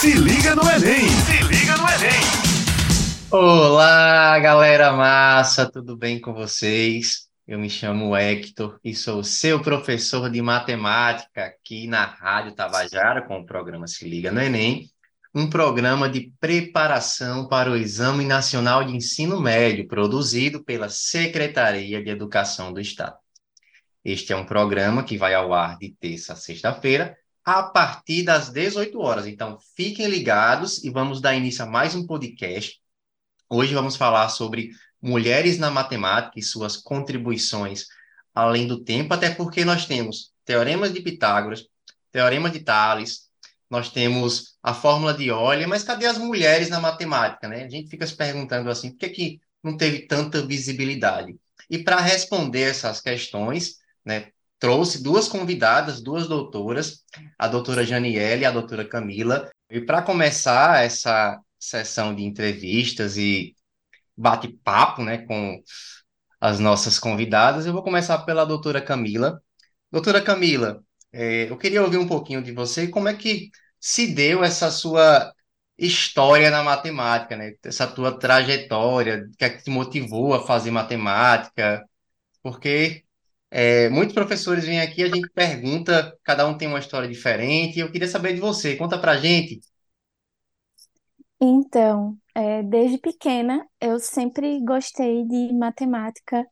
Se liga no Enem! Se liga no Enem! Olá, galera massa, tudo bem com vocês? Eu me chamo Hector e sou seu professor de matemática aqui na Rádio Tabajara com o programa Se Liga no Enem, um programa de preparação para o Exame Nacional de Ensino Médio produzido pela Secretaria de Educação do Estado. Este é um programa que vai ao ar de terça a sexta-feira, a partir das 18 horas. Então, fiquem ligados e vamos dar início a mais um podcast. Hoje vamos falar sobre mulheres na matemática e suas contribuições além do tempo, até porque nós temos teoremas de Pitágoras, teorema de Tales, nós temos a fórmula de Euler, mas cadê as mulheres na matemática, né? A gente fica se perguntando assim, por que, que não teve tanta visibilidade? E para responder essas questões, né, trouxe duas convidadas, duas doutoras, a doutora Janiele e a doutora Camila. E para começar essa sessão de entrevistas e bate-papo né, com as nossas convidadas, eu vou começar pela doutora Camila. Doutora Camila, é, eu queria ouvir um pouquinho de você, como é que se deu essa sua história na matemática, né? Essa tua trajetória, o que é que te motivou a fazer matemática? Porque é, muitos professores vêm aqui, a gente pergunta, cada um tem uma história diferente, eu queria saber de você, conta pra gente. Então, é, desde pequena, eu sempre gostei de matemática,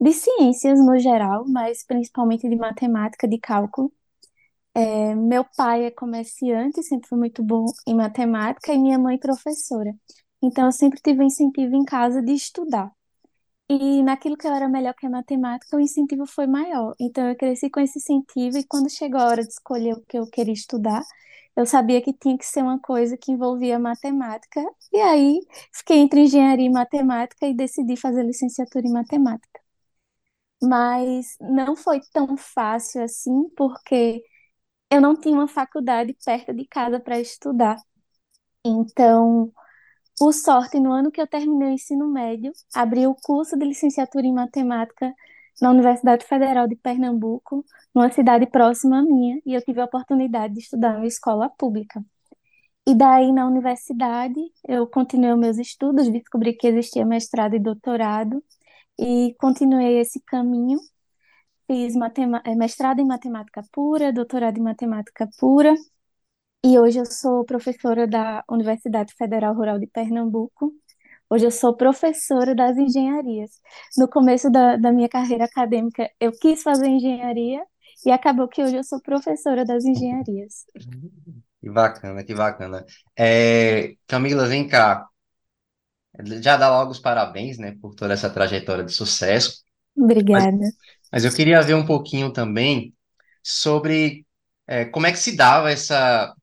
de ciências no geral, mas principalmente de matemática, de cálculo. É, meu pai é comerciante, sempre foi muito bom em matemática, e minha mãe professora. Então, eu sempre tive incentivo em casa de estudar. E naquilo que eu era melhor que a matemática, o incentivo foi maior. Então eu cresci com esse incentivo e quando chegou a hora de escolher o que eu queria estudar, eu sabia que tinha que ser uma coisa que envolvia matemática. E aí fiquei entre engenharia e matemática e decidi fazer licenciatura em matemática. Mas não foi tão fácil assim, porque eu não tinha uma faculdade perto de casa para estudar. Então, por sorte, no ano que eu terminei o ensino médio, abri o curso de licenciatura em matemática na Universidade Federal de Pernambuco, numa cidade próxima à minha, e eu tive a oportunidade de estudar em uma escola pública. E daí, na universidade, eu continuei meus estudos, descobri que existia mestrado e doutorado, e continuei esse caminho. Fiz eh, mestrado em matemática pura, doutorado em matemática pura, e hoje eu sou professora da Universidade Federal Rural de Pernambuco. Hoje eu sou professora das engenharias. No começo da, da minha carreira acadêmica, eu quis fazer engenharia e acabou que hoje eu sou professora das engenharias. Que bacana, que bacana. É, Camila, vem cá. Já dá logo os parabéns, né, por toda essa trajetória de sucesso. Obrigada. Mas, mas eu queria ver um pouquinho também sobre é, como é que se dava essa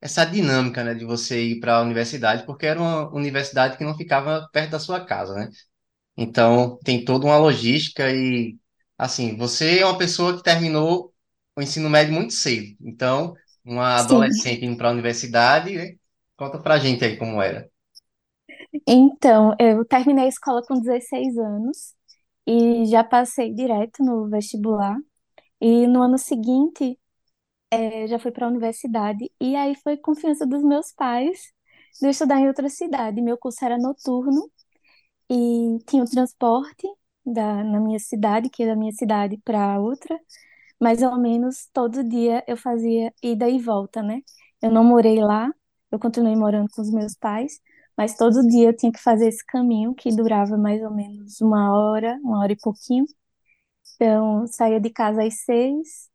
essa dinâmica, né, de você ir para a universidade, porque era uma universidade que não ficava perto da sua casa, né? Então, tem toda uma logística e, assim, você é uma pessoa que terminou o ensino médio muito cedo. Então, uma Sim. adolescente indo para a universidade, né? Conta pra gente aí como era. Então, eu terminei a escola com 16 anos e já passei direto no vestibular. E no ano seguinte, é, já fui para a universidade, e aí foi confiança dos meus pais de estudar em outra cidade. Meu curso era noturno e tinha o transporte da, na minha cidade, que é da minha cidade para outra, mais ou menos todo dia eu fazia ida e volta, né? Eu não morei lá, eu continuei morando com os meus pais, mas todo dia eu tinha que fazer esse caminho que durava mais ou menos uma hora, uma hora e pouquinho. Então, saía de casa às seis,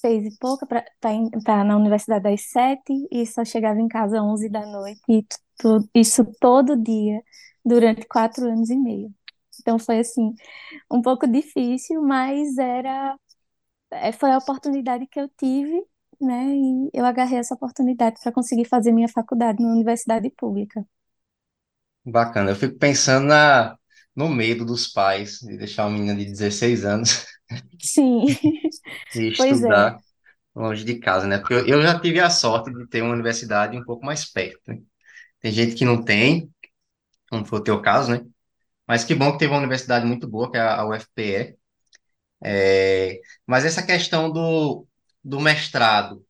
seis e pouca para estar tá, tá na universidade às sete e só chegava em casa às onze da noite. E isso todo dia, durante quatro anos e meio. Então foi assim, um pouco difícil, mas era é, foi a oportunidade que eu tive, né? E eu agarrei essa oportunidade para conseguir fazer minha faculdade na universidade pública. Bacana. Eu fico pensando na, no medo dos pais de deixar uma menina de 16 anos Sim, e pois é. estudar longe de casa, né? Porque eu, eu já tive a sorte de ter uma universidade um pouco mais perto, né? Tem gente que não tem, como foi o teu caso, né? Mas que bom que teve uma universidade muito boa, que é a UFPE. É, mas essa questão do, do mestrado,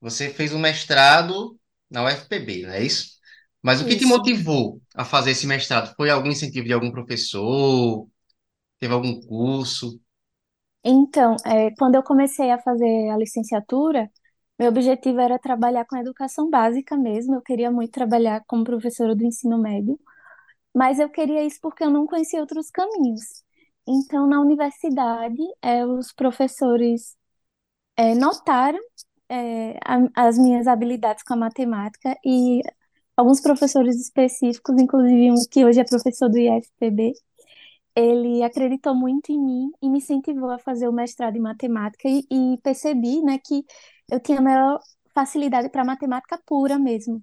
você fez o mestrado na UFPB, não é isso? Mas o que te Isso. motivou a fazer esse mestrado? Foi algum incentivo de algum professor? Teve algum curso? Então, é, quando eu comecei a fazer a licenciatura, meu objetivo era trabalhar com educação básica mesmo. Eu queria muito trabalhar como professora do ensino médio, mas eu queria isso porque eu não conhecia outros caminhos. Então, na universidade, é, os professores é, notaram é, a- as minhas habilidades com a matemática e alguns professores específicos, inclusive um que hoje é professor do IFPB, ele acreditou muito em mim e me incentivou a fazer o mestrado em matemática e, e percebi, né, que eu tinha maior facilidade para matemática pura mesmo,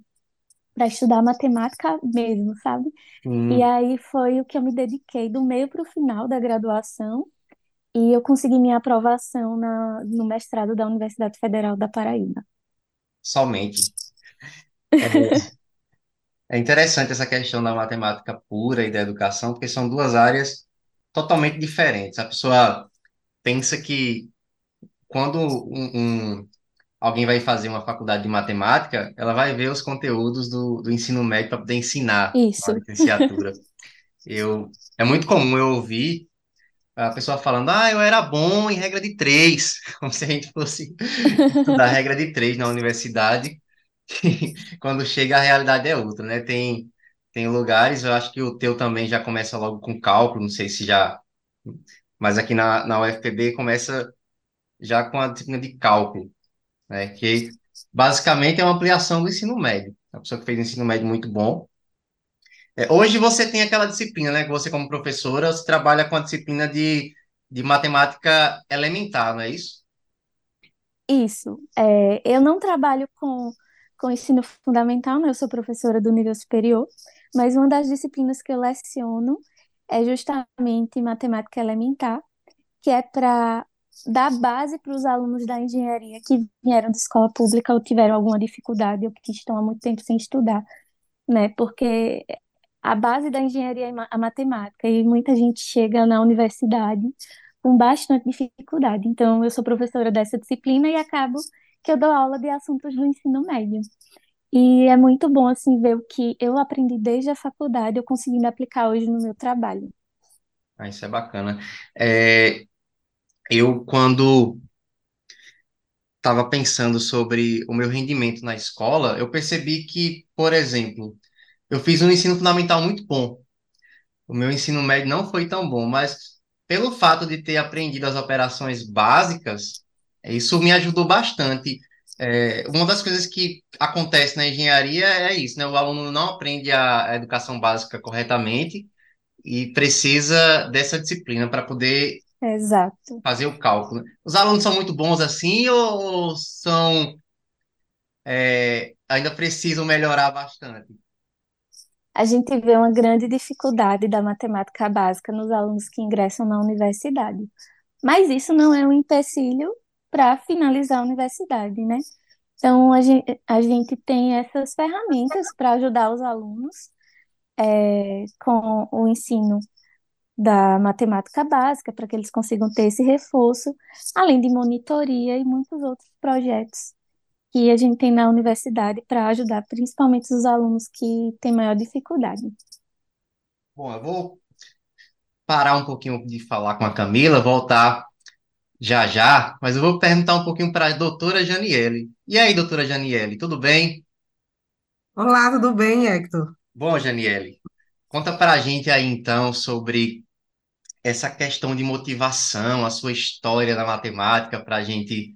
para estudar matemática mesmo, sabe? E Hum, aí foi o que eu me dediquei do meio para o final da graduação e eu consegui minha aprovação na, no mestrado da Universidade Federal da Paraíba. somente. É, é interessante essa questão da matemática pura e da educação, porque são duas áreas totalmente diferentes. A pessoa pensa que quando um, um- alguém vai fazer uma faculdade de matemática, ela vai ver os conteúdos do, do ensino médio para poder ensinar na Isso, licenciatura. Eu, é muito comum eu ouvir a pessoa falando, ah, eu era bom em regra de três, como se a gente fosse estudar regra de três na universidade, quando chega a realidade é outra, né? Tem, tem lugares, eu acho que o teu também já começa logo com cálculo, não sei se já, mas aqui na, na UFPB começa já com a disciplina de cálculo, né? Que basicamente é uma ampliação do ensino médio. A pessoa que fez ensino médio muito bom. É, hoje você tem aquela disciplina, né? Que você, como professora, você trabalha com a disciplina de, de matemática elementar, não é isso? isso. É, eu não trabalho com, com ensino fundamental, né? Eu sou professora do nível superior, mas uma das disciplinas que eu leciono é justamente matemática elementar, que é para dar base para os alunos da engenharia que vieram de escola pública ou tiveram alguma dificuldade ou que estão há muito tempo sem estudar, né? Porque a base da engenharia é a matemática e muita gente chega na universidade com bastante dificuldade. Então, eu sou professora dessa disciplina e acabo que eu dou aula de assuntos do ensino médio. E é muito bom assim ver o que eu aprendi desde a faculdade, eu conseguindo aplicar hoje no meu trabalho. Ah, isso é bacana. É, eu, quando estava pensando sobre o meu rendimento na escola, eu percebi que, por exemplo, eu fiz um ensino fundamental muito bom. O meu ensino médio não foi tão bom, mas pelo fato de ter aprendido as operações básicas, isso me ajudou bastante. É, uma das coisas que acontece na engenharia é isso, né? O aluno não aprende a, a educação básica corretamente e precisa dessa disciplina para poder Exato. fazer o cálculo. Os alunos são muito bons assim ou são é, ainda precisam melhorar bastante? A gente vê uma grande dificuldade da matemática básica nos alunos que ingressam na universidade. Mas isso não é um empecilho para finalizar a universidade, né? Então, a gente, a gente tem essas ferramentas para ajudar os alunos é, com o ensino da matemática básica, para que eles consigam ter esse reforço, além de monitoria e muitos outros projetos que a gente tem na universidade para ajudar principalmente os alunos que têm maior dificuldade. Bom, eu vou parar um pouquinho de falar com a Camila, voltar já já, mas eu vou perguntar um pouquinho para a doutora Janiele. E aí, doutora Janiele, tudo bem? Olá, tudo bem, Hector? Bom, Janiele, conta para a gente aí então sobre essa questão de motivação, a sua história na matemática, para a gente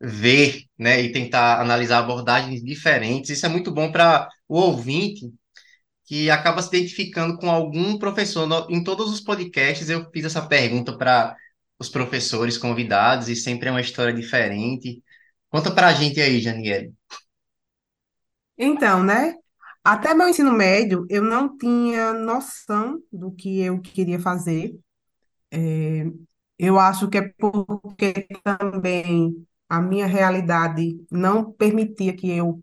ver, né, e tentar analisar abordagens diferentes. Isso é muito bom para o ouvinte que acaba se identificando com algum professor. Em todos os podcasts eu fiz essa pergunta para os professores convidados e sempre é uma história diferente. Conta para a gente aí, Janiele. Então, né? Até meu ensino médio, eu não tinha noção do que eu queria fazer. É, Eu acho que é porque também a minha realidade não permitia que eu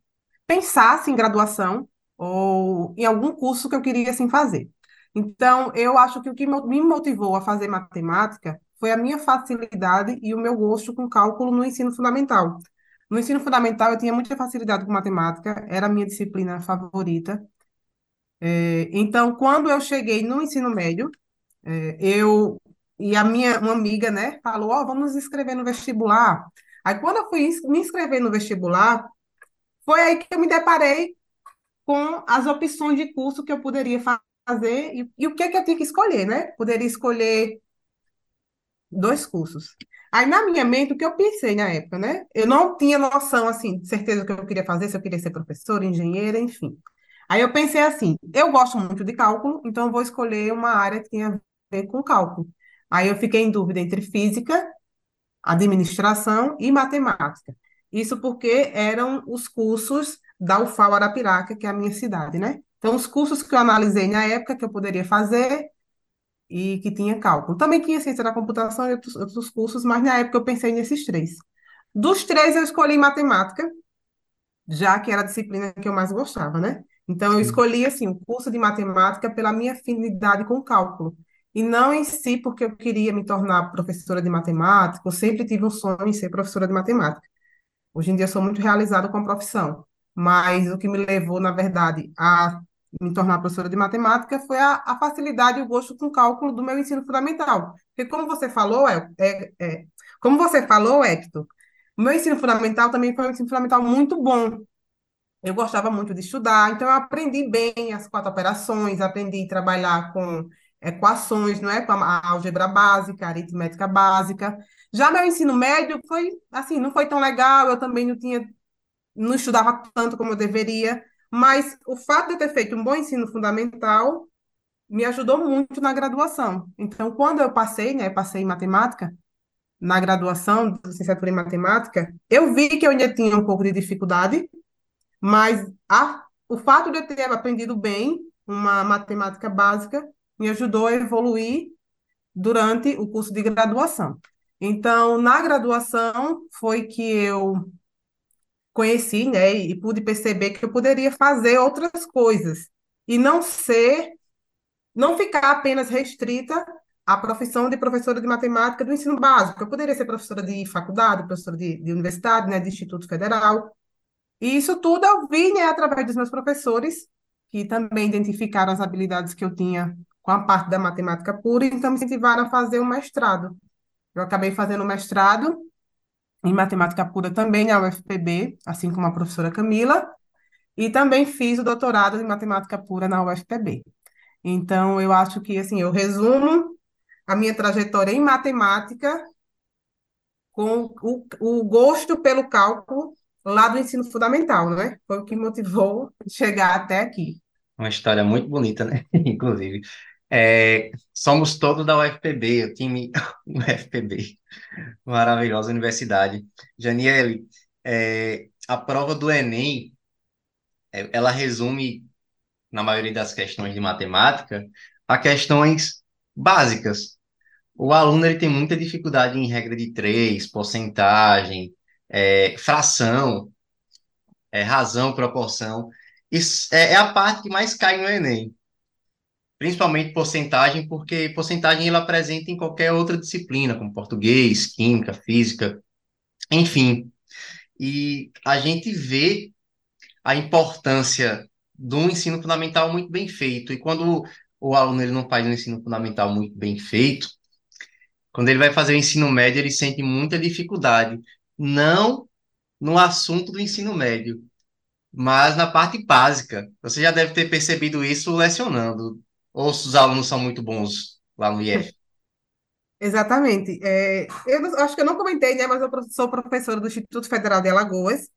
pensasse em graduação ou em algum curso que eu queria assim fazer. Então, eu acho que o que me motivou a fazer matemática foi a minha facilidade e o meu gosto com cálculo no ensino fundamental. No ensino fundamental, eu tinha muita facilidade com matemática, era a minha disciplina favorita. É, então, quando eu cheguei no ensino médio, é, eu e a minha uma amiga, né, falou: Ó, vamos nos inscrever no vestibular. Aí, quando eu fui me inscrever no vestibular, foi aí que eu me deparei com as opções de curso que eu poderia fazer e, e o que, que eu tinha que escolher, né? Poderia escolher dois cursos. Aí, na minha mente, o que eu pensei na época, né? Eu não tinha noção, assim, certeza do que eu queria fazer, se eu queria ser professora, engenheira, enfim. Aí eu pensei assim, eu gosto muito de cálculo, então vou escolher uma área que tenha a ver com cálculo. Aí eu fiquei em dúvida entre física, administração e matemática. Isso porque eram os cursos da UFAL Arapiraca, que é a minha cidade, né? Então, os cursos que eu analisei na época que eu poderia fazer e que tinha cálculo. Também tinha ciência da computação e outros, outros cursos, mas na época eu pensei nesses três. Dos três, eu escolhi matemática, já que era a disciplina que eu mais gostava, né? Então, eu escolhi, assim, o curso de matemática pela minha afinidade com cálculo. E não em si porque eu queria me tornar professora de matemática, eu sempre tive um sonho em ser professora de matemática. Hoje em dia, eu sou muito realizada com a profissão. Mas o que me levou, na verdade, a me tornar professora de matemática foi a, a facilidade e o gosto com cálculo do meu ensino fundamental. Porque como você falou, é, é, é, como você falou, Hector, o meu ensino fundamental também foi um ensino fundamental muito bom. Eu gostava muito de estudar, então eu aprendi bem as quatro operações, aprendi a trabalhar com equações, não é? Com a álgebra básica, a aritmética básica. Já meu ensino médio foi assim, não foi tão legal, eu também não tinha não estudava tanto como eu deveria, mas o fato de eu ter feito um bom ensino fundamental me ajudou muito na graduação. Então, quando eu passei, né, passei em matemática, na graduação, licenciatura em matemática, eu vi que eu ainda tinha um pouco de dificuldade, mas a, o fato de eu ter aprendido bem uma matemática básica me ajudou a evoluir durante o curso de graduação. Então, na graduação, foi que eu conheci, né, e pude perceber que eu poderia fazer outras coisas e não ser, não ficar apenas restrita à profissão de professora de matemática do ensino básico. Eu poderia ser professora de faculdade, professora de, de universidade, né, de Instituto Federal. E isso tudo eu vi, né, através dos meus professores, que também identificaram as habilidades que eu tinha com a parte da matemática pura, então me incentivaram a fazer um mestrado. Eu acabei fazendo o mestrado em matemática pura também na UFPB, assim como a professora Camila, e também fiz o doutorado em matemática pura na UFPB. Então, eu acho que, assim, eu resumo a minha trajetória em matemática com o, o gosto pelo cálculo lá do ensino fundamental, né? Foi o que motivou chegar até aqui. Uma história muito bonita, né? Inclusive. É, somos todos da UFPB, o time UFPB. Maravilhosa universidade. Janiele, é, a prova do Enem, é, ela resume, na maioria das questões de matemática, a questões básicas. O aluno ele tem muita dificuldade em regra de três, porcentagem, é, fração, é, razão, proporção. Isso é, é a parte que mais cai no Enem principalmente porcentagem, porque porcentagem ela apresenta em qualquer outra disciplina, como português, química, física, enfim. E a gente vê a importância do ensino fundamental muito bem feito. E quando o aluno ele não faz um ensino fundamental muito bem feito, quando ele vai fazer o ensino médio, ele sente muita dificuldade. Não no assunto do ensino médio, mas na parte básica. Você já deve ter percebido isso lecionando. Ou os alunos são muito bons lá no IF? Exatamente. É, eu acho que eu não comentei, né, mas eu sou professora do Instituto Federal de Alagoas,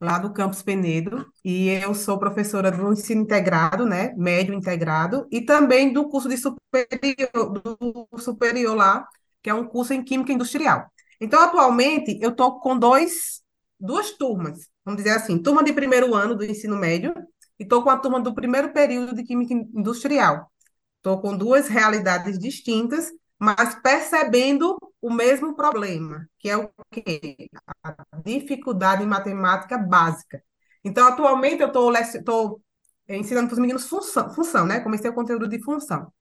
lá do Campus Penedo, e eu sou professora do ensino integrado, né, médio integrado, e também do curso de superior, do superior lá, que é um curso em Química Industrial. Então, atualmente, eu estou com dois, duas turmas, vamos dizer assim, turma de primeiro ano do ensino médio e estou com a turma do primeiro período de Química Industrial. Estou com duas realidades distintas, mas percebendo o mesmo problema, que é o quê? A dificuldade em matemática básica. Então, atualmente, eu estou ensinando para os meninos função, função, né? Comecei o conteúdo de função.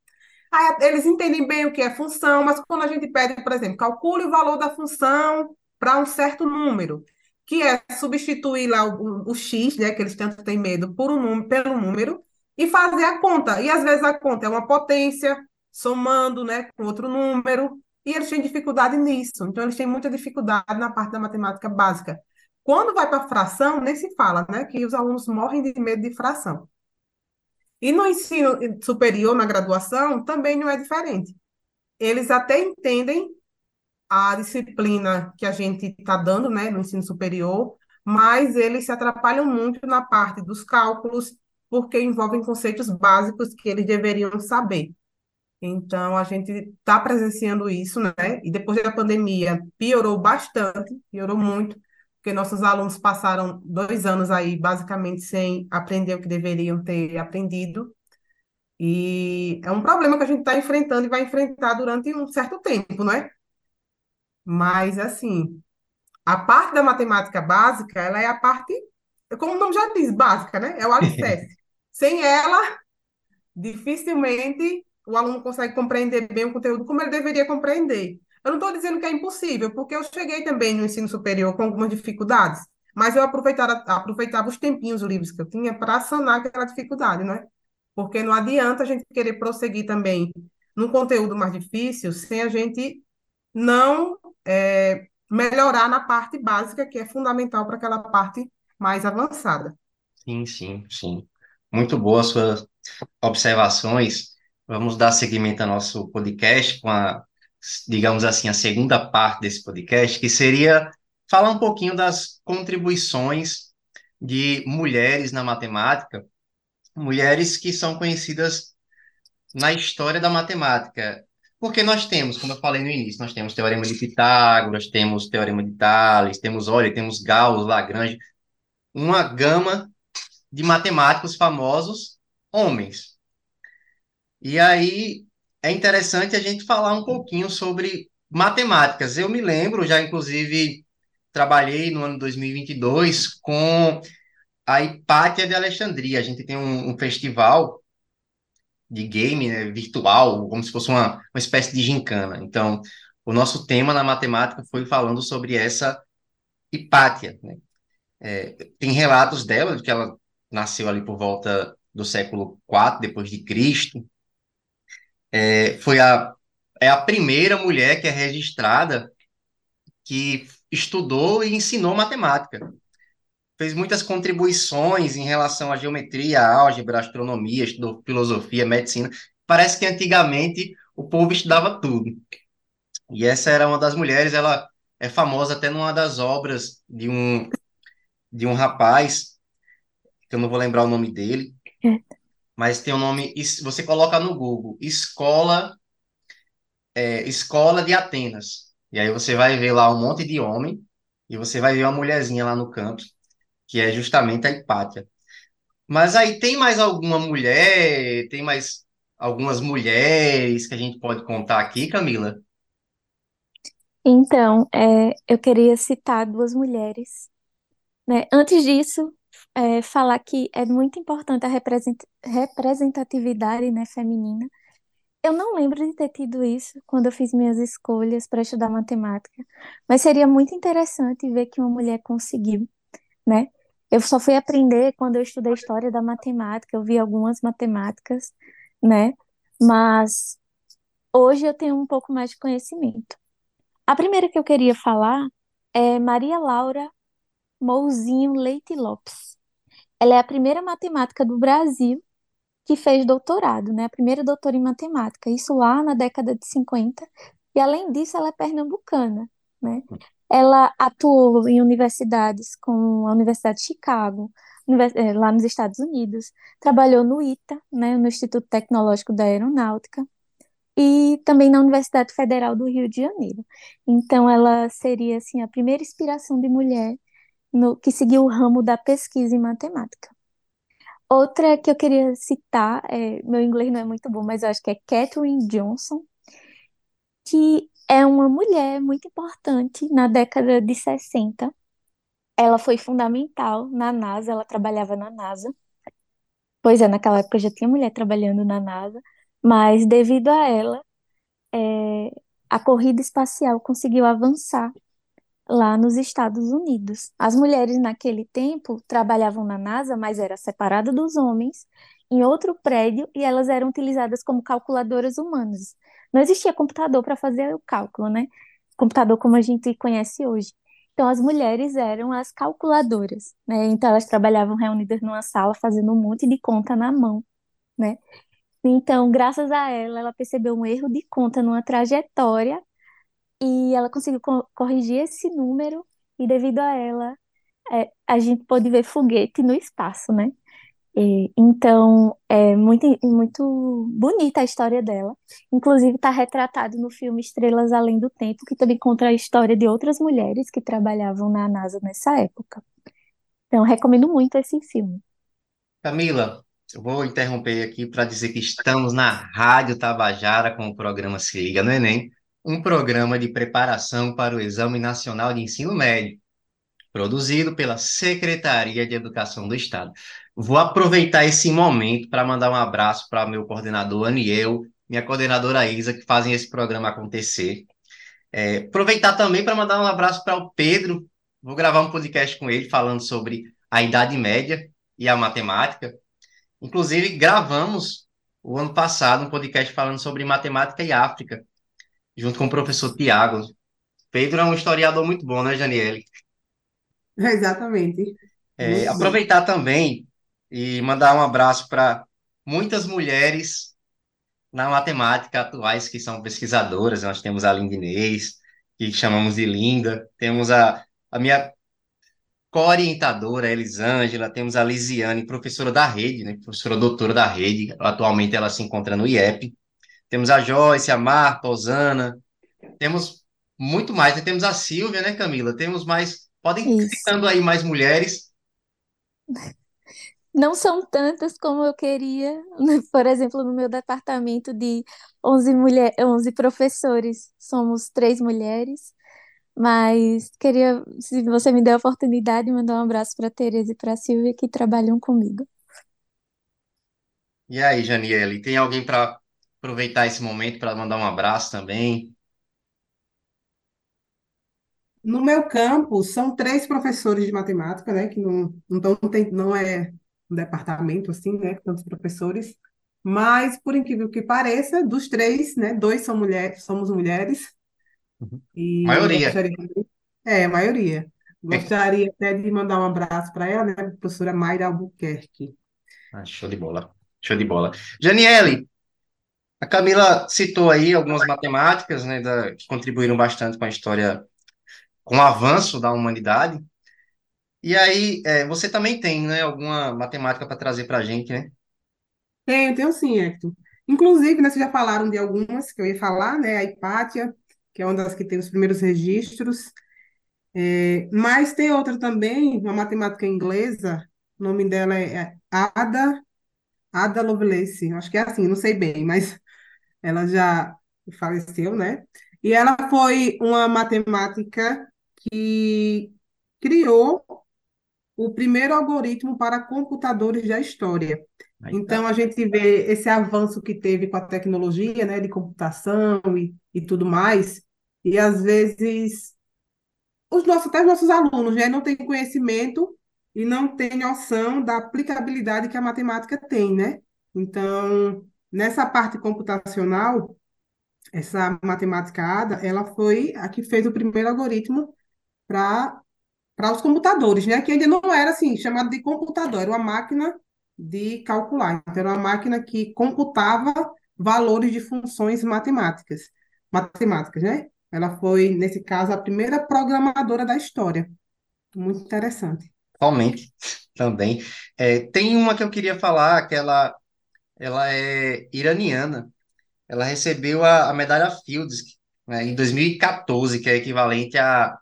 Aí, eles entendem bem o que é função, mas quando a gente pede, por exemplo, calcule o valor da função para um certo número, que é substituir lá o, o X, né, que eles tanto têm medo, por um pelo número, e fazer a conta. E às vezes a conta é uma potência, somando, né, com outro número, e eles têm dificuldade nisso. Então, eles têm muita dificuldade na parte da matemática básica. Quando vai para fração, nem se fala, né, que os alunos morrem de medo de fração. E no ensino superior, na graduação, também não é diferente. Eles até entendem a disciplina que a gente está dando, né, no ensino superior, mas eles se atrapalham muito na parte dos cálculos, porque envolvem conceitos básicos que eles deveriam saber. Então, a gente está presenciando isso, né? E depois da pandemia, piorou bastante, piorou muito, porque nossos alunos passaram dois anos aí, basicamente, sem aprender o que deveriam ter aprendido. E é um problema que a gente está enfrentando e vai enfrentar durante um certo tempo, né? Mas, assim, a parte da matemática básica, ela é a parte, como o nome já diz, básica, né? É o alicerce. Sem ela, dificilmente o aluno consegue compreender bem o conteúdo como ele deveria compreender. Eu não estou dizendo que é impossível, porque eu cheguei também no ensino superior com algumas dificuldades, mas eu aproveitava, aproveitava os tempinhos livres que eu tinha para sanar aquela dificuldade, né? Porque não adianta a gente querer prosseguir também num conteúdo mais difícil sem a gente não é, melhorar na parte básica, que é fundamental para aquela parte mais avançada. Sim, sim, sim. Muito boas suas observações. Vamos dar seguimento ao nosso podcast com a, digamos assim, a segunda parte desse podcast, que seria falar um pouquinho das contribuições de mulheres na matemática, mulheres que são conhecidas na história da matemática. Porque nós temos, como eu falei no início, nós temos teorema de Pitágoras, temos teorema de Tales, temos Euler, temos Gauss, Lagrange, uma gama de matemáticos famosos, homens. E aí é interessante a gente falar um pouquinho sobre matemáticas. Eu me lembro, já inclusive trabalhei no ano 2022 com a Hipátia de Alexandria. A gente tem um, um festival de game né, virtual, como se fosse uma, uma espécie de gincana. Então, o nosso tema na matemática foi falando sobre essa Hipátia. Né? É, tem relatos dela, de que ela nasceu ali por volta do século IV depois de Cristo. É, foi a, é a primeira mulher que é registrada que estudou e ensinou matemática fez muitas contribuições em relação à geometria, à álgebra, à astronomia, estudou filosofia, medicina. Parece que antigamente o povo estudava tudo. E essa era uma das mulheres, ela é famosa até numa das obras de um de um rapaz, que eu não vou lembrar o nome dele, mas tem o um nome, você coloca no Google, Escola é, Escola de Atenas. E aí você vai ver lá um monte de homem e você vai ver uma mulherzinha lá no canto que é justamente a Hipátia. Mas aí tem mais alguma mulher, tem mais algumas mulheres que a gente pode contar aqui, Camila? Então, é, eu queria citar duas mulheres. Né? Antes disso, é, falar que é muito importante a representatividade né, feminina. Eu não lembro de ter tido isso quando eu fiz minhas escolhas para estudar matemática, mas seria muito interessante ver que uma mulher conseguiu, né? Eu só fui aprender quando eu estudei história da matemática, eu vi algumas matemáticas, né? Mas hoje eu tenho um pouco mais de conhecimento. A primeira que eu queria falar é Maria Laura Mouzinho Leite Lopes. Ela é a primeira matemática do Brasil que fez doutorado, né? A primeira doutora em matemática, isso lá na década de 50. E além disso, ela é pernambucana, né? Ela atuou em universidades como a Universidade de Chicago, eh, lá nos Estados Unidos, trabalhou no ITA, né, no Instituto Tecnológico da Aeronáutica, e também na Universidade Federal do Rio de Janeiro. Então, ela seria assim a primeira inspiração de mulher no, que seguiu o ramo da pesquisa em matemática. Outra que eu queria citar, é, meu inglês não é muito bom, mas eu acho que é Catherine Johnson, que é uma mulher muito importante na década de 60. Ela foi fundamental na NASA, ela trabalhava na NASA. Pois é, naquela época já tinha mulher trabalhando na NASA, mas devido a ela, é, a corrida espacial conseguiu avançar lá nos Estados Unidos. As mulheres naquele tempo trabalhavam na NASA, mas era separada dos homens, em outro prédio, e elas eram utilizadas como calculadoras humanas. Não existia computador para fazer o cálculo, né? Computador como a gente conhece hoje. Então, as mulheres eram as calculadoras, né? Então, elas trabalhavam reunidas numa sala fazendo um monte de conta na mão, né? Então, graças a ela, ela percebeu um erro de conta numa trajetória e ela conseguiu co- corrigir esse número e devido a ela, é, a gente pôde ver foguete no espaço, né? Então, é muito, muito bonita a história dela. Inclusive, está retratado no filme Estrelas Além do Tempo, que também conta a história de outras mulheres que trabalhavam na NASA nessa época. Então, recomendo muito esse filme. Camila, eu vou interromper aqui para dizer que estamos na Rádio Tabajara com o programa Se Liga no Enem, um programa de preparação para o Exame Nacional de Ensino Médio, produzido pela Secretaria de Educação do Estado. Vou aproveitar esse momento para mandar um abraço para meu coordenador Aniel, minha coordenadora Isa, que fazem esse programa acontecer. É, aproveitar também para mandar um abraço para o Pedro. Vou gravar um podcast com ele falando sobre a Idade Média e a matemática. Inclusive, gravamos o ano passado um podcast falando sobre matemática e África, junto com o professor Tiago. Pedro é um historiador muito bom, né, Janiele? Exatamente. É, aproveitar também e mandar um abraço para muitas mulheres na matemática atuais que são pesquisadoras. Nós temos a Linda Inês, que chamamos de Linda, temos a, a minha co-orientadora, a Elisângela, temos a Lisiane, professora da rede, né? Professora doutora da rede. Atualmente ela se encontra no IEP. Temos a Joyce, a Marta, a Osana. Temos muito mais. né? Temos a Silvia, né, Camila? Temos mais. Podem ir citando aí mais mulheres. Não são tantas como eu queria. né? Por exemplo, no meu departamento de 11, mulher, 11 professores, somos três mulheres. Mas queria, se você me der a oportunidade, mandar um abraço para a Tereza e para a Silvia que trabalham comigo. E aí, Janiele, tem alguém para aproveitar esse momento para mandar um abraço também? No meu campus, são três professores de matemática, né? Que não, então não tem, não é um departamento assim, né? Tantos professores. Mas, por incrível que pareça, dos três, né? Dois são mulheres, somos mulheres. E Maioria. gostaria, é, a maioria. Gostaria até de mandar um abraço para ela, né? Professora Mayra Albuquerque. Ah, show de bola. Show de bola. Janiele, a Camila citou aí algumas matemáticas, né, da- que contribuíram bastante com a história, com o avanço da humanidade. E aí, é, você também tem, né, alguma matemática para trazer para a gente, né? Tenho, tenho sim, Hector. Inclusive, né, vocês já falaram de algumas que eu ia falar, né? A Hipátia, que é uma das que tem os primeiros registros. É, mas tem outra também, uma matemática inglesa, o nome dela é Ada, Ada Lovelace, acho que é assim, não sei bem, mas ela já faleceu, né? E ela foi uma matemática que criou o primeiro algoritmo para computadores da história. Aí tá. Então, a gente vê esse avanço que teve com a tecnologia, né, de computação e, e tudo mais, e às vezes os nossos, até os nossos alunos, né, não têm conhecimento e não têm noção da aplicabilidade que a matemática tem, né? Então, nessa parte computacional, essa matemática ADA, ela foi a que fez o primeiro algoritmo para os computadores, né? Que ainda não era assim, chamado de computador, era uma máquina de calcular. Então, era uma máquina que computava valores de funções matemáticas, matemáticas, né? Ela foi, nesse caso, a primeira programadora da história. Muito interessante. Atualmente também. É, tem uma que eu queria falar, que ela, ela é iraniana. Ela recebeu a, a medalha Fields, né, em 2014, que é equivalente a-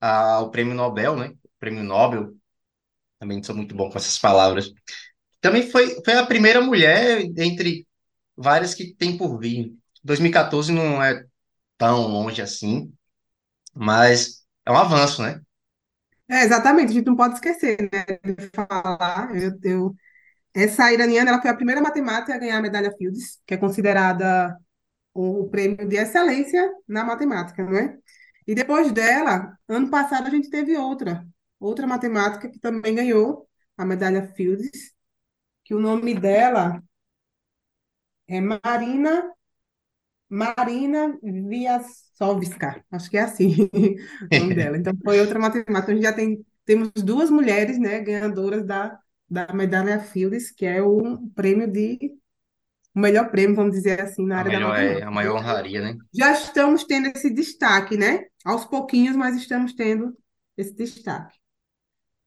ao prêmio Nobel, né? Prêmio Nobel. Também sou muito bom com essas palavras. Também foi, foi a primeira mulher entre várias que tem por vir. 2014 não é tão longe assim, mas é um avanço, né? É, exatamente, a gente não pode esquecer, né, de falar. Eu, eu- essa iraniana, ela foi a primeira matemática a ganhar a medalha Fields, que é considerada o prêmio de excelência na matemática, não é? E depois dela, ano passado a gente teve outra, outra matemática que também ganhou a medalha Fields, que o nome dela é Marina Marina Viasovska, acho que é assim o nome dela. Então foi outra matemática. A gente já tem temos duas mulheres, né, ganhadoras da, da medalha Fields, que é o prêmio de o melhor prêmio, vamos dizer assim, na A área da melhor é a matemática. maior honraria, né? Já estamos tendo esse destaque, né? Aos pouquinhos, mas estamos tendo esse destaque.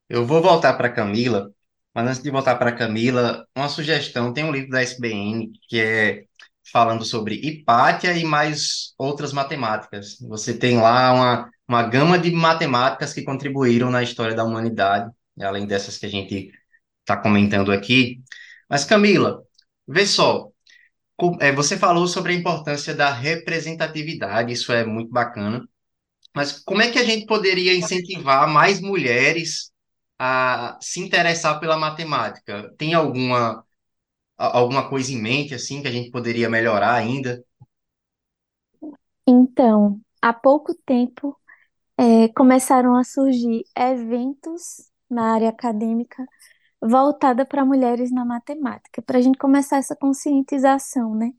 Eu vou voltar para Camila, mas antes de voltar para Camila, uma sugestão, tem um livro da SBN que é falando sobre Hipátia e mais outras matemáticas. Você tem lá uma, uma gama de matemáticas que contribuíram na história da humanidade, além dessas que a gente está comentando aqui. Mas Camila, vê só, é, você falou sobre a importância da representatividade, isso é muito bacana. Mas como é que a gente poderia incentivar mais mulheres a se interessar pela matemática? Tem alguma, alguma coisa em mente assim que a gente poderia melhorar ainda? Então, há pouco tempo, eh, começaram a surgir eventos na área acadêmica voltada para mulheres na matemática, para a gente começar essa conscientização, né?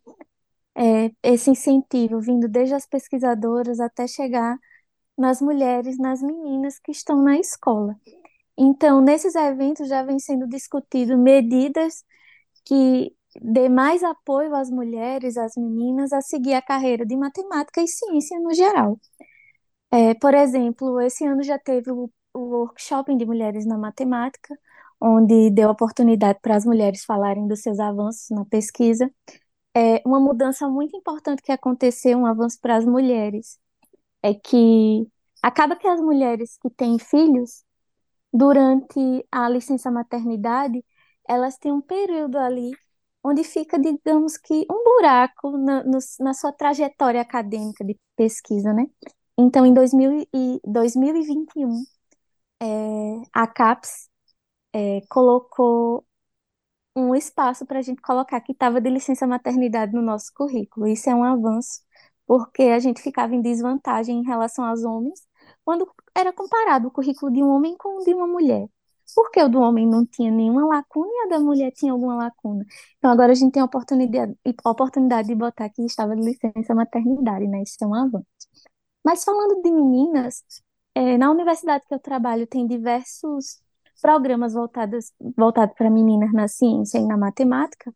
Eh, esse incentivo vindo desde as pesquisadoras até chegar nas mulheres, nas meninas que estão na escola. Então, nesses eventos já vem sendo discutido medidas que dê mais apoio às mulheres, às meninas, a seguir a carreira de matemática e ciência no geral. É, por exemplo, esse ano já teve o, o workshop de mulheres na matemática, onde deu oportunidade para as mulheres falarem dos seus avanços na pesquisa. É, uma mudança muito importante que aconteceu, um avanço para as mulheres, é que acaba que as mulheres que têm filhos, durante a licença maternidade, elas têm um período ali onde fica, digamos que, um buraco na, no- na sua trajetória acadêmica de pesquisa, né? Então, em 2000 e 2021, é, a CAPES é, colocou um espaço para a gente colocar que estava de licença maternidade no nosso currículo. Isso é um avanço, porque a gente ficava em desvantagem em relação aos homens quando era comparado o currículo de um homem com o de uma mulher. Porque o do homem não tinha nenhuma lacuna e a da mulher tinha alguma lacuna. Então agora a gente tem a oportunidade, a oportunidade de botar que estava de licença maternidade, né? Isso é um avanço. Mas falando de meninas, eh, na universidade que eu trabalho tem diversos programas voltados voltados para meninas na ciência e na matemática,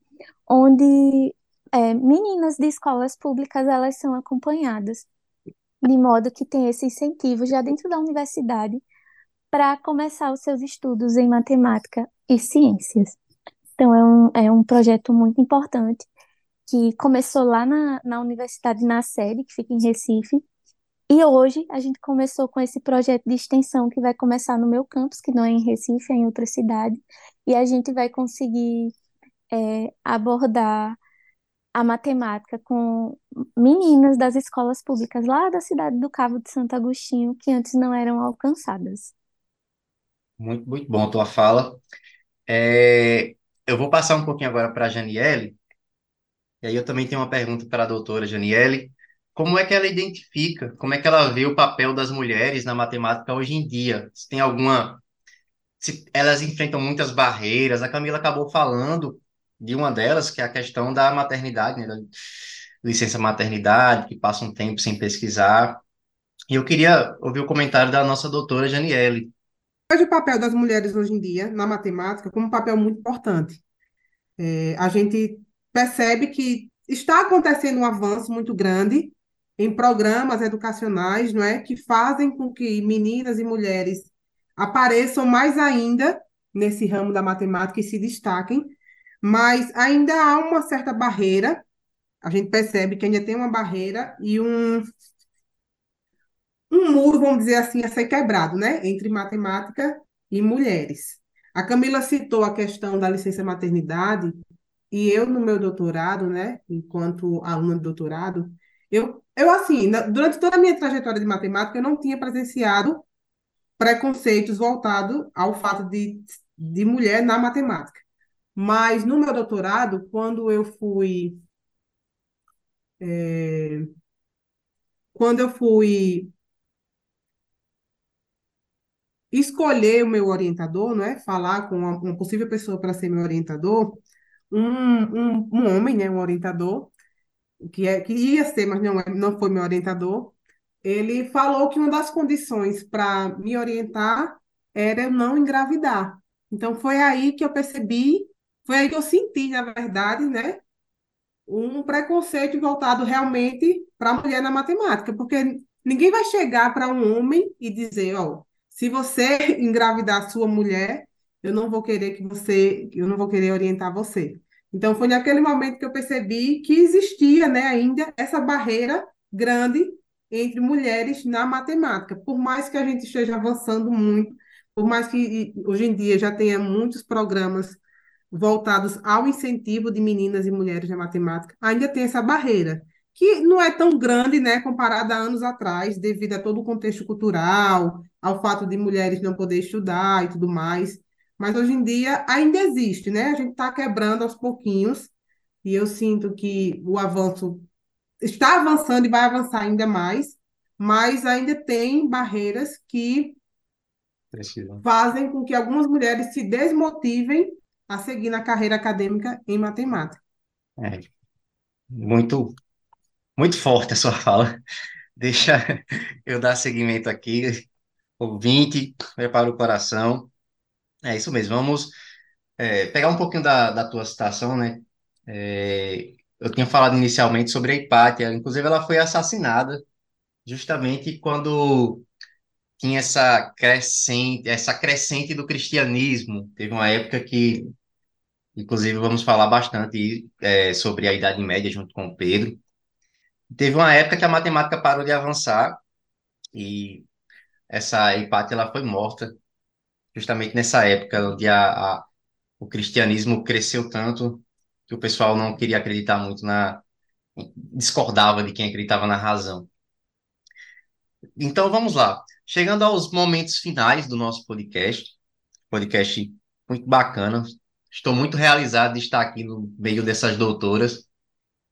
onde eh, meninas de escolas públicas elas são acompanhadas, de modo que tem esse incentivo já dentro da universidade para começar os seus estudos em matemática e ciências. Então é um, é um projeto muito importante que começou lá na, na Universidade Na Sede, que fica em Recife, e hoje a gente começou com esse projeto de extensão que vai começar no meu campus, que não é em Recife, é em outra cidade, e a gente vai conseguir é, abordar a matemática com meninas das escolas públicas lá da cidade do Cabo de Santo Agostinho, que antes não eram alcançadas. Muito, muito bom a tua fala. É, eu vou passar um pouquinho agora para a Janiele, e aí eu também tenho uma pergunta para a doutora Janiele. Como é que ela identifica, como é que ela vê o papel das mulheres na matemática hoje em dia? Se tem alguma se elas enfrentam muitas barreiras. A Camila acabou falando de uma delas, que é a questão da maternidade, né, da licença maternidade, que passa um tempo sem pesquisar. E eu queria ouvir o comentário da nossa doutora Janiele. Vejo o papel das mulheres hoje em dia na matemática como um papel muito importante. É, a gente percebe que está acontecendo um avanço muito grande em programas educacionais, não é, que fazem com que meninas e mulheres apareçam mais ainda nesse ramo da matemática e se destaquem, mas ainda há uma certa barreira. A gente percebe que ainda tem uma barreira e um, um muro, vamos dizer assim, a ser quebrado, né, entre matemática e mulheres. A Camila citou a questão da licença maternidade e eu, no meu doutorado, né, enquanto aluna de doutorado, eu, eu assim, na- durante toda a minha trajetória de matemática, eu não tinha presenciado preconceitos voltados ao fato de, de mulher na matemática. Mas no meu doutorado, quando eu fui, quando eu fui escolher o meu orientador, não é? Falar com uma, uma possível pessoa para ser meu orientador, um, um, um homem, né? Um orientador, que, é, que ia ser, mas não, é, não foi meu orientador, ele falou que uma das condições para me orientar era eu não engravidar. Então foi aí que eu percebi, foi aí que eu senti, na verdade, né, um preconceito voltado realmente para a mulher na matemática, porque ninguém vai chegar para um homem e dizer, ó, se você engravidar sua mulher, eu não vou querer que você, eu não vou querer orientar você. Então foi naquele momento que eu percebi que existia, né, ainda essa barreira grande entre mulheres na matemática. Por mais que a gente esteja avançando muito, por mais que hoje em dia já tenha muitos programas voltados ao incentivo de meninas e mulheres na matemática, ainda tem essa barreira, que não é tão grande, né, comparada a anos atrás, devido a todo o contexto cultural, ao fato de mulheres não poder estudar e tudo mais. Mas hoje em dia ainda existe, né? A gente está quebrando aos pouquinhos, e eu sinto que o avanço está avançando e vai avançar ainda mais, mas ainda tem barreiras que fazem com que algumas mulheres se desmotivem a seguir na carreira acadêmica em matemática. É, muito, muito forte a sua fala. Deixa eu dar seguimento aqui. Ouvinte, prepara o coração. É isso mesmo. Vamos é, pegar um pouquinho da, da tua citação, né? É, eu tinha falado inicialmente sobre a Hipátia. Inclusive, ela foi assassinada justamente quando tinha essa crescente, essa crescente do cristianismo. Teve uma época que, inclusive, vamos falar bastante é, sobre a Idade Média junto com Pedro. Teve uma época que a matemática parou de avançar e essa Hipátia ela foi morta justamente nessa época onde a, a, o cristianismo cresceu tanto que o pessoal não queria acreditar muito na discordava de quem acreditava na razão. Então vamos lá. Chegando aos momentos finais do nosso podcast, podcast muito bacana. Estou muito realizado de estar aqui no meio dessas doutoras,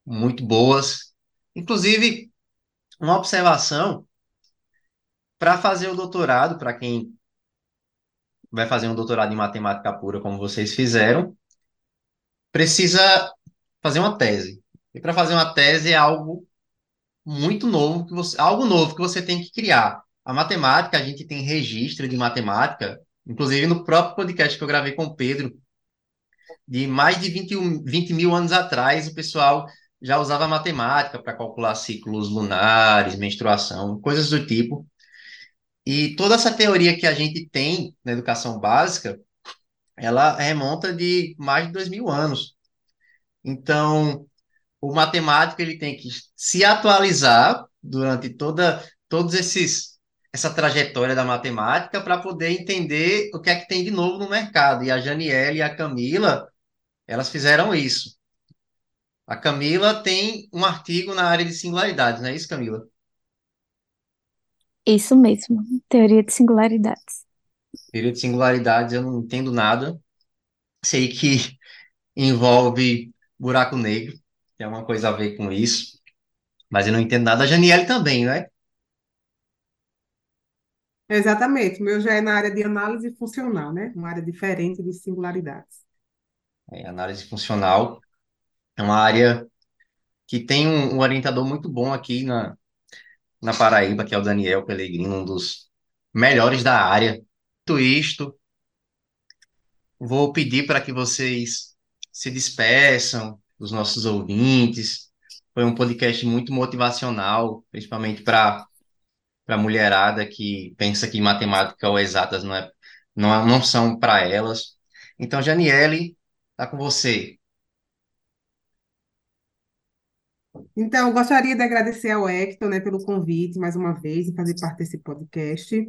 muito boas. Inclusive, uma observação para fazer o doutorado, para quem vai fazer um doutorado em matemática pura, como vocês fizeram, precisa fazer uma tese. E para fazer uma tese é algo muito novo que você, algo novo que você tem que criar. A matemática, a gente tem registro de matemática, inclusive no próprio podcast que eu gravei com o Pedro, de mais de 21, 20 mil anos atrás, o pessoal já usava matemática para calcular ciclos lunares, menstruação, coisas do tipo. E toda essa teoria que a gente tem na educação básica, ela remonta de mais de dois mil anos. Então, o matemático ele tem que se atualizar durante toda todos esses essa trajetória da matemática para poder entender o que é que tem de novo no mercado. E a Janiele e a Camila, elas fizeram isso. A Camila tem um artigo na área de singularidades, não é isso, Camila? Isso mesmo, teoria de singularidades. Teoria de singularidades eu não entendo nada. Sei que envolve buraco negro, tem alguma coisa a ver com isso, mas eu não entendo nada. A Janiele também, né? Exatamente, o meu já é na área de análise funcional, né? Uma área diferente de singularidades. É, análise funcional é uma área que tem um, um orientador muito bom aqui na, na Paraíba, que é o Daniel Pellegrino, um dos melhores da área. Tudo isto, vou pedir para que vocês se despeçam dos nossos ouvintes. Foi um podcast muito motivacional, principalmente para para mulherada que pensa que matemática ou exatas não, é, não, não são para elas. Então, Janiele, está com você. Então, gostaria de agradecer ao Hector, né, pelo convite mais uma vez e fazer parte desse podcast.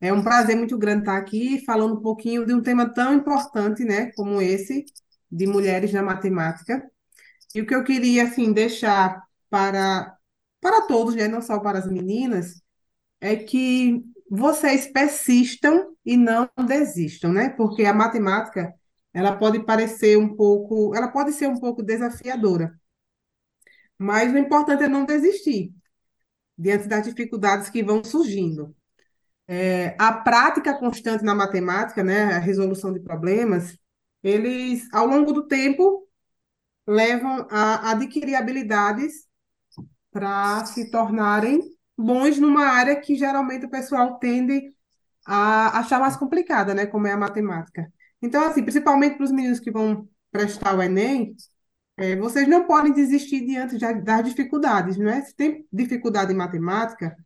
É um prazer muito grande estar aqui falando um pouquinho de um tema tão importante, né, como esse, de mulheres na matemática. E o que eu queria, assim, deixar para, para todos, né, não só para as meninas, é que vocês persistam e não desistam, né? Porque a matemática, ela pode parecer um pouco, ela pode ser um pouco desafiadora. Mas o importante é não desistir diante das dificuldades que vão surgindo. é, a prática constante na matemática, né, a resolução de problemas, eles, ao longo do tempo, levam a adquirir habilidades para se tornarem bons numa área que geralmente o pessoal tende a achar mais complicada, né, como é a matemática. Então, assim, principalmente para os meninos que vão prestar o Enem, é, vocês não podem desistir diante das dificuldades, não é? Se tem dificuldade em matemática,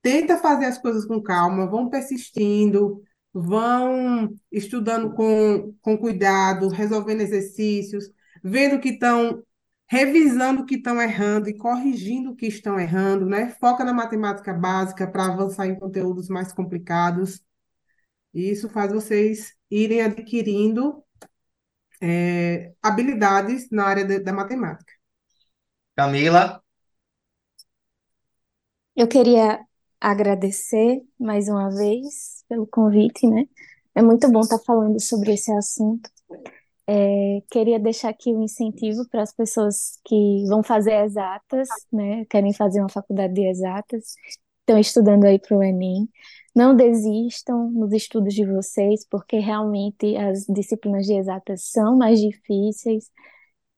tenta fazer as coisas com calma, vão persistindo, vão estudando com, com cuidado, resolvendo exercícios, vendo que estão, revisando o que estão errando e corrigindo o que estão errando, né? Foca na matemática básica para avançar em conteúdos mais complicados. E isso faz vocês irem adquirindo é, habilidades na área de, da matemática. Camila? Eu queria agradecer mais uma vez pelo convite, né? É muito bom estar falando sobre esse assunto. É, queria deixar aqui um incentivo para as pessoas que vão fazer exatas, né? Querem fazer uma faculdade de exatas, estão estudando aí para o Enem. Não desistam nos estudos de vocês, porque realmente as disciplinas de exatas são mais difíceis,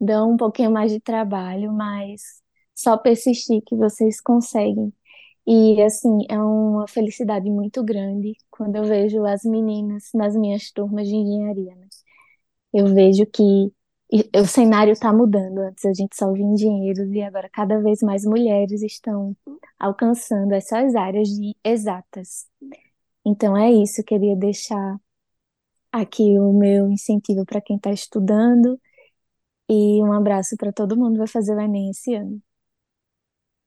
dão um pouquinho mais de trabalho, mas só persistir que vocês conseguem. E assim, é uma felicidade muito grande quando eu vejo as meninas nas minhas turmas de engenharia, né? Eu vejo que o cenário está mudando. Antes a gente só via engenheiros e agora cada vez mais mulheres estão alcançando essas áreas de exatas. Então é isso, queria deixar aqui o meu incentivo para quem está estudando e um abraço para todo mundo que vai fazer o Enem esse ano.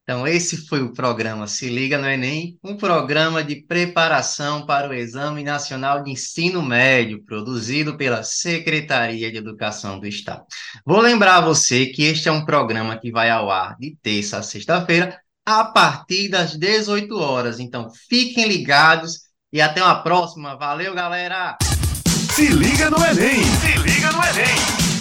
Então, esse foi o programa Se Liga no Enem, um programa de preparação para o Exame Nacional de Ensino Médio, produzido pela Secretaria de Educação do Estado. Vou lembrar a você que este é um programa que vai ao ar de terça a sexta-feira, a partir das 18 horas. Então, fiquem ligados e até uma próxima. Valeu, galera! Se liga no Enem! Se liga no Enem!